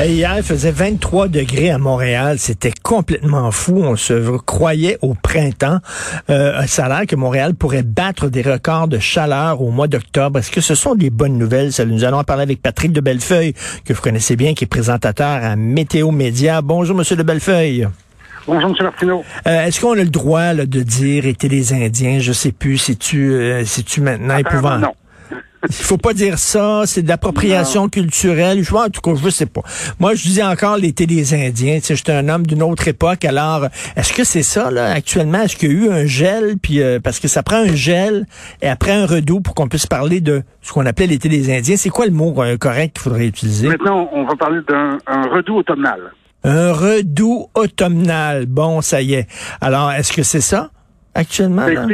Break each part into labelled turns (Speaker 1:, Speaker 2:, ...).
Speaker 1: Hier, il faisait 23 degrés à Montréal. C'était complètement fou. On se croyait au printemps. Euh, ça a l'air que Montréal pourrait battre des records de chaleur au mois d'octobre. Est-ce que ce sont des bonnes nouvelles? Nous allons en parler avec Patrick de Bellefeuille, que vous connaissez bien, qui est présentateur à Météo Média. Bonjour, Monsieur de Bellefeuille.
Speaker 2: Bonjour, M. Martineau.
Speaker 1: Euh, Est-ce qu'on a le droit là, de dire été des Indiens? Je sais plus si tu, euh, si tu maintenant épouvant?
Speaker 2: Non.
Speaker 1: Il faut pas dire ça, c'est de l'appropriation culturelle. Je vois, en tout cas, je sais pas. Moi, je disais encore l'été des Indiens. Tu sais, j'étais un homme d'une autre époque. Alors, est-ce que c'est ça, là, actuellement? Est-ce qu'il y a eu un gel? Puis, euh, parce que ça prend un gel et après un redout pour qu'on puisse parler de ce qu'on appelait l'été des Indiens. C'est quoi le mot euh, correct qu'il faudrait utiliser?
Speaker 2: Maintenant, on va parler d'un redout automnal.
Speaker 1: Un redout automnal. Bon, ça y est. Alors, est-ce que c'est ça, actuellement? Là?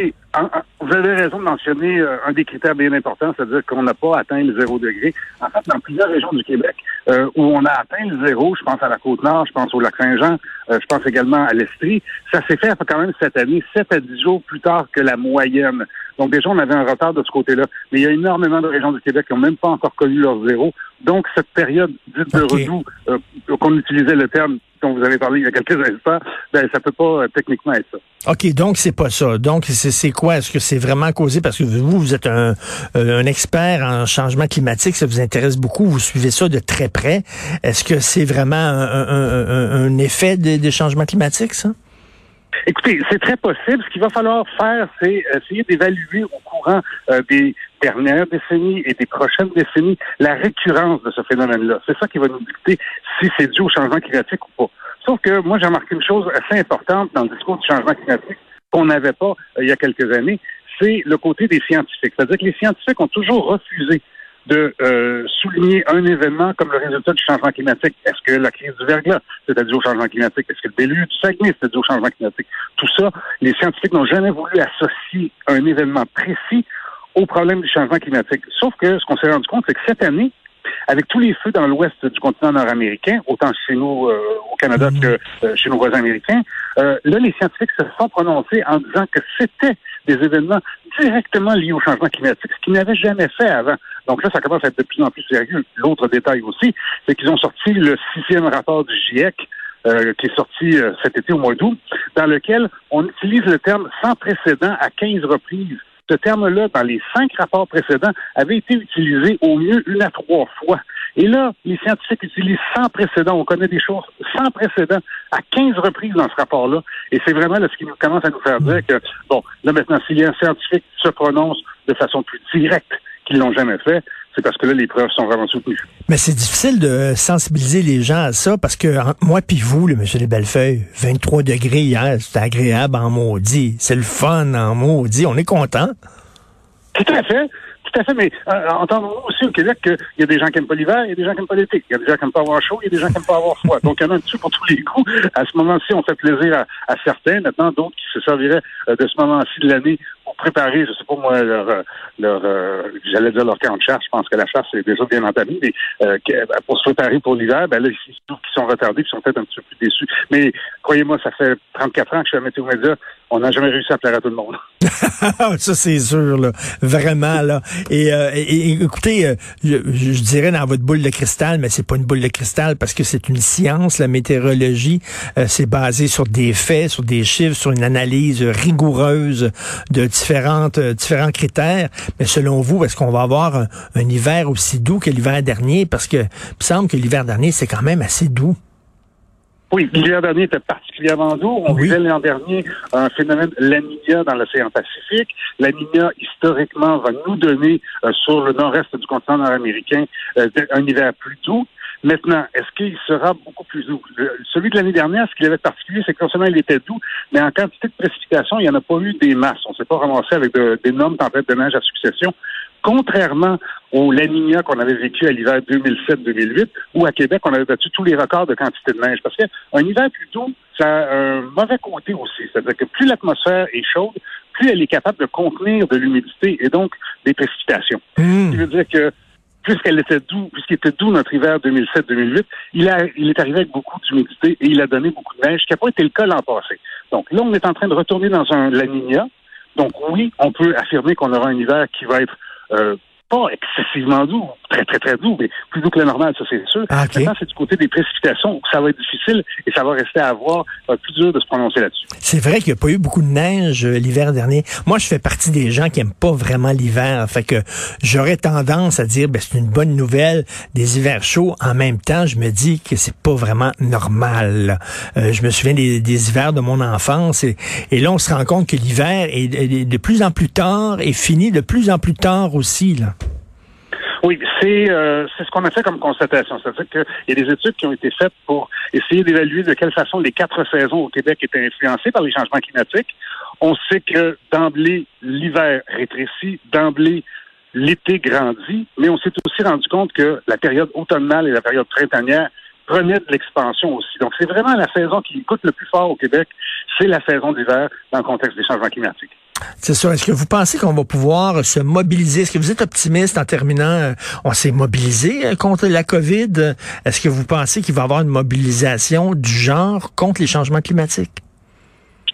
Speaker 2: Vous avez raison de mentionner euh, un des critères bien importants, c'est-à-dire qu'on n'a pas atteint le zéro degré. En fait, dans plusieurs régions du Québec euh, où on a atteint le zéro, je pense à la Côte-Nord, je pense au Lac-Saint-Jean, euh, je pense également à l'Estrie, ça s'est fait quand même cette année, 7 à 10 jours plus tard que la moyenne. Donc déjà, on avait un retard de ce côté-là. Mais il y a énormément de régions du Québec qui n'ont même pas encore connu leur zéro. Donc cette période dite de redout, qu'on utilisait le terme dont vous avez parlé il y a quelques instants, ben, ça peut pas techniquement être ça.
Speaker 1: OK, donc c'est pas ça. Donc c'est quoi? Est-ce que c'est vraiment causé? Parce que vous, vous êtes un, euh, un expert en changement climatique, ça vous intéresse beaucoup, vous suivez ça de très près. Est-ce que c'est vraiment un, un, un effet des, des changements climatiques, ça?
Speaker 2: Écoutez, c'est très possible. Ce qu'il va falloir faire, c'est essayer d'évaluer au courant euh, des dernières décennies et des prochaines décennies la récurrence de ce phénomène-là. C'est ça qui va nous dicter si c'est dû au changement climatique ou pas. Sauf que moi, j'ai remarqué une chose assez importante dans le discours du changement climatique qu'on n'avait pas euh, il y a quelques années, c'est le côté des scientifiques. C'est-à-dire que les scientifiques ont toujours refusé de euh, souligner un événement comme le résultat du changement climatique. Est-ce que la crise du verglas, c'est-à-dire au changement climatique? Est-ce que le déluge du Saguenay, c'est-à-dire au changement climatique? Tout ça, les scientifiques n'ont jamais voulu associer un événement précis au problème du changement climatique. Sauf que ce qu'on s'est rendu compte, c'est que cette année, avec tous les feux dans l'ouest du continent nord-américain, autant chez nous euh, au Canada mhm. que euh, chez nos voisins américains, euh, là, les scientifiques se sont prononcés en disant que c'était des événements directement liés au changement climatique, ce qu'ils n'avaient jamais fait avant. Donc là, ça commence à être de plus en plus sérieux. L'autre détail aussi, c'est qu'ils ont sorti le sixième rapport du GIEC, qui est sorti cet été au mois d'août, dans lequel on utilise le terme sans précédent à 15 reprises ce terme-là, dans les cinq rapports précédents, avait été utilisé au mieux une à trois fois. Et là, les scientifiques utilisent sans précédent. On connaît des choses sans précédent à 15 reprises dans ce rapport-là. Et c'est vraiment ce qui commence à nous faire dire que, bon, là maintenant, si un scientifique se prononce de façon plus directe qu'ils l'ont jamais fait, c'est parce que là, les preuves sont vraiment soutenues.
Speaker 1: Mais c'est difficile de sensibiliser les gens à ça parce que moi puis vous, le monsieur des Bellefeuilles, 23 degrés hier, c'était agréable en maudit. C'est le fun en maudit. On est content.
Speaker 2: Tout à fait. Tout à fait, mais euh, entendons-nous aussi au Québec qu'il y a des gens qui n'aiment pas l'hiver, il y a des gens qui n'aiment pas l'été. Il y a des gens qui n'aiment pas avoir chaud, il y a des gens qui n'aiment pas avoir froid. Donc, il y en a un petit pour tous les coups. À ce moment-ci, on fait plaisir à, certains. Maintenant, d'autres qui se serviraient euh, de ce moment-ci de l'année pour préparer, je sais pas moi, leur, euh, leur j'allais dire leur camp de chasse. Je pense que la chasse est déjà bien entamée, mais pour se préparer pour l'hiver, ben là, ils sont retardés, qui sont peut-être un petit peu plus déçus. Mais croyez-moi, ça fait 34 ans que je suis à Météo Média. On n'a jamais réussi à plaire à tout le monde.
Speaker 1: ça, c'est sûr, là. Vraiment, là. Et, euh, écoutez, euh, je, dirais dans votre boule de cristal, mais c'est pas une boule de cristal parce que c'est une science, la météorologie. Euh, c'est basé sur des faits, sur des chiffres, sur une analyse rigoureuse de différentes, différents critères. Mais selon vous, est-ce qu'on va avoir un, hiver aussi doux que l'hiver dernier? Parce que il semble que l'hiver dernier, c'est quand même assez doux.
Speaker 2: Oui, l'hiver dernier était particulièrement doux. On
Speaker 1: Oui.
Speaker 2: vivait l'an dernier un phénomène la dans l'océan Pacifique. La historiquement, va nous donner euh, sur le nord-est du continent nord-américain euh, un hiver plus doux. Maintenant, est-ce qu'il sera beaucoup plus doux? Le- celui de l'année dernière, ce qu'il avait de particulier, c'est que non seulement il était doux, mais en quantité de précipitations, il n'y en a pas eu des masses. On ne s'est pas ramassé avec d'énormes tempêtes de neige à succession. Contrairement au La Niña qu'on avait vécu à l'hiver 2007-2008, où à Québec, on avait battu tous les records de quantité de neige. Parce qu'un hiver plus doux, ça a un mauvais côté aussi. C'est-à-dire que plus l'atmosphère est chaude, plus elle est capable de contenir de l'humidité et donc des précipitations.
Speaker 1: Hmm.
Speaker 2: Ce qui veut dire que puisqu'elle était doux, puisqu'il était doux notre hiver 2007-2008, il, a, il est arrivé avec beaucoup d'humidité et il a donné beaucoup de neige, ce qui n'a pas été le cas l'an passé. Donc là, on est en train de retourner dans un La Niña. Donc oui, on peut affirmer qu'on aura un hiver qui va être euh, pas excessivement doux, très très très doux, mais plus doux que le normal, ça c'est sûr.
Speaker 1: Ah, ok.
Speaker 2: Maintenant, c'est du côté des précipitations ça va être difficile et ça va rester à voir, euh, plus dur de se prononcer là-dessus.
Speaker 1: C'est vrai qu'il n'y a pas eu beaucoup de neige euh, l'hiver dernier. Moi, je fais partie des gens qui aiment pas vraiment l'hiver. Fait que j'aurais tendance à dire, ben, c'est une bonne nouvelle des hivers chauds. En même temps, je me dis que c'est pas vraiment normal. Euh, je me souviens des, des hivers de mon enfance et, et là, on se rend compte que l'hiver est, est de plus en plus tard et finit de plus en plus tard aussi. Là.
Speaker 2: Oui, c'est euh, c'est ce qu'on a fait comme constatation. C'est-à-dire qu'il y a des études qui ont été faites pour essayer d'évaluer de quelle façon les quatre saisons au Québec étaient influencées par les changements climatiques. On sait que d'emblée, l'hiver rétrécit, d'emblée, l'été grandit, mais on s'est aussi rendu compte que la période automnale et la période printanière prenaient de l'expansion aussi. Donc, c'est vraiment la saison qui coûte le plus fort au Québec, c'est la saison d'hiver dans le contexte des changements climatiques.
Speaker 1: C'est ça. Est-ce que vous pensez qu'on va pouvoir se mobiliser? Est-ce que vous êtes optimiste en terminant? euh, On s'est mobilisé euh, contre la COVID? Est-ce que vous pensez qu'il va y avoir une mobilisation du genre contre les changements climatiques?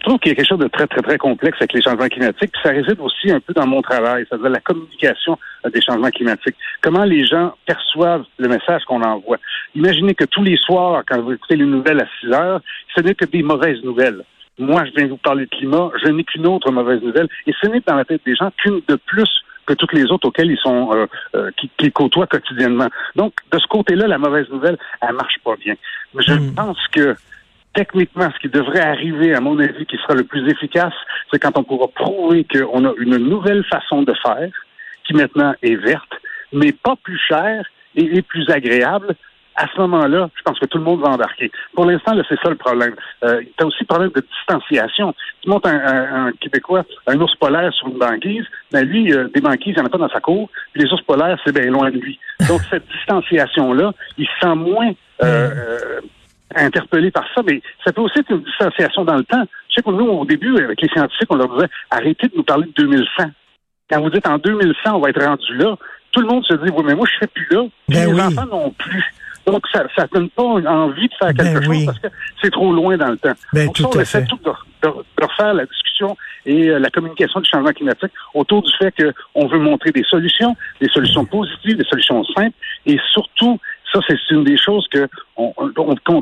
Speaker 2: Je trouve qu'il y a quelque chose de très, très, très complexe avec les changements climatiques. Puis ça réside aussi un peu dans mon travail, c'est-à-dire la communication euh, des changements climatiques. Comment les gens perçoivent le message qu'on envoie. Imaginez que tous les soirs, quand vous écoutez les nouvelles à 6 heures, ce n'est que des mauvaises nouvelles. Moi, je viens vous parler de climat, je n'ai qu'une autre mauvaise nouvelle. Et ce n'est dans la tête des gens qu'une de plus que toutes les autres auxquelles ils sont euh, euh, qui, qui côtoient quotidiennement. Donc, de ce côté-là, la mauvaise nouvelle, elle marche pas bien. Mais je
Speaker 1: Hmm.
Speaker 2: pense que techniquement, ce qui devrait arriver, à mon avis, qui sera le plus efficace, c'est quand on pourra prouver qu'on a une nouvelle façon de faire, qui maintenant est verte, mais pas plus chère et, et plus agréable. À ce moment-là, je pense que tout le monde va embarquer. Pour l'instant, là, c'est ça le problème. Euh, tu as aussi le problème de distanciation. Tu montes un, un- un Québécois, un ours polaire sur une banquise, ben lui, euh, des banquises, il n'y en a pas dans sa cour. Puis les ours polaires, c'est bien loin de lui. Donc, cette distanciation-là, il se sent moins euh, euh, interpellé par ça, mais ça peut aussi être une distanciation dans le temps. Je sais que nous, au début, avec les scientifiques, on leur disait arrêtez de nous parler de 2100. Quand vous dites en 2100, on va être rendu là, tout le monde se dit oui, mais moi, je ne serai plus là. Puis
Speaker 1: Ben
Speaker 2: les
Speaker 1: oui.
Speaker 2: enfants non plus. Donc, ça ne donne pas envie de faire quelque
Speaker 1: Ben
Speaker 2: chose
Speaker 1: oui.
Speaker 2: parce que c'est trop loin dans le temps.
Speaker 1: Ben,
Speaker 2: Donc,
Speaker 1: tout
Speaker 2: ça, on essaie tout de, de- de refaire la discussion et euh, la communication du changement climatique autour du fait qu'on veut montrer des solutions, des solutions positives, des solutions simples et surtout, ça, c'est une des choses que, on-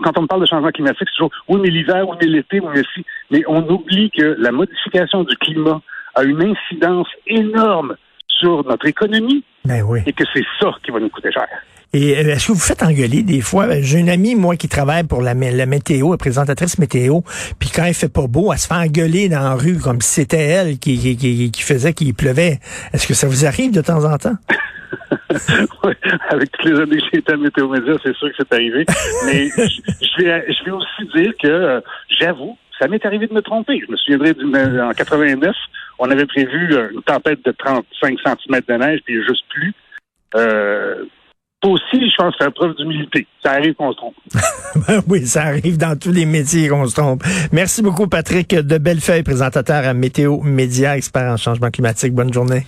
Speaker 2: quand on parle de changement climatique, c'est toujours, oui, mais l'hiver, oui, mais l'été, oui, mais si. Mais on oublie que la modification du climat a une incidence énorme sur notre économie
Speaker 1: Ben oui.
Speaker 2: et que c'est ça qui va nous coûter cher.
Speaker 1: Et euh, est-ce que vous faites engueuler des fois? Ben, J'ai une amie, moi, qui travaille pour la, mé- la météo, la présentatrice météo, puis quand il fait pas beau, elle se fait engueuler dans la rue comme si c'était elle qui, qui, qui, qui faisait qu'il pleuvait. Est-ce que ça vous arrive de temps en temps?
Speaker 2: Ouais, avec toutes les années que j'ai été à Météo Média, c'est sûr que c'est arrivé. Mais je, je vais, je vais aussi dire que, euh, j'avoue, ça m'est arrivé de me tromper. Je me souviendrai d'une- en 89, on avait prévu euh, une tempête de 35 cm de neige, puis juste plus. Euh, aussi, je pense, faire preuve d'humilité. Ça arrive qu'on se trompe.
Speaker 1: Ben oui, ça arrive dans tous les métiers qu'on se trompe. Merci beaucoup, Patrick de Bellefeuille, présentateur à Météo Média, expert en changement climatique. Bonne journée.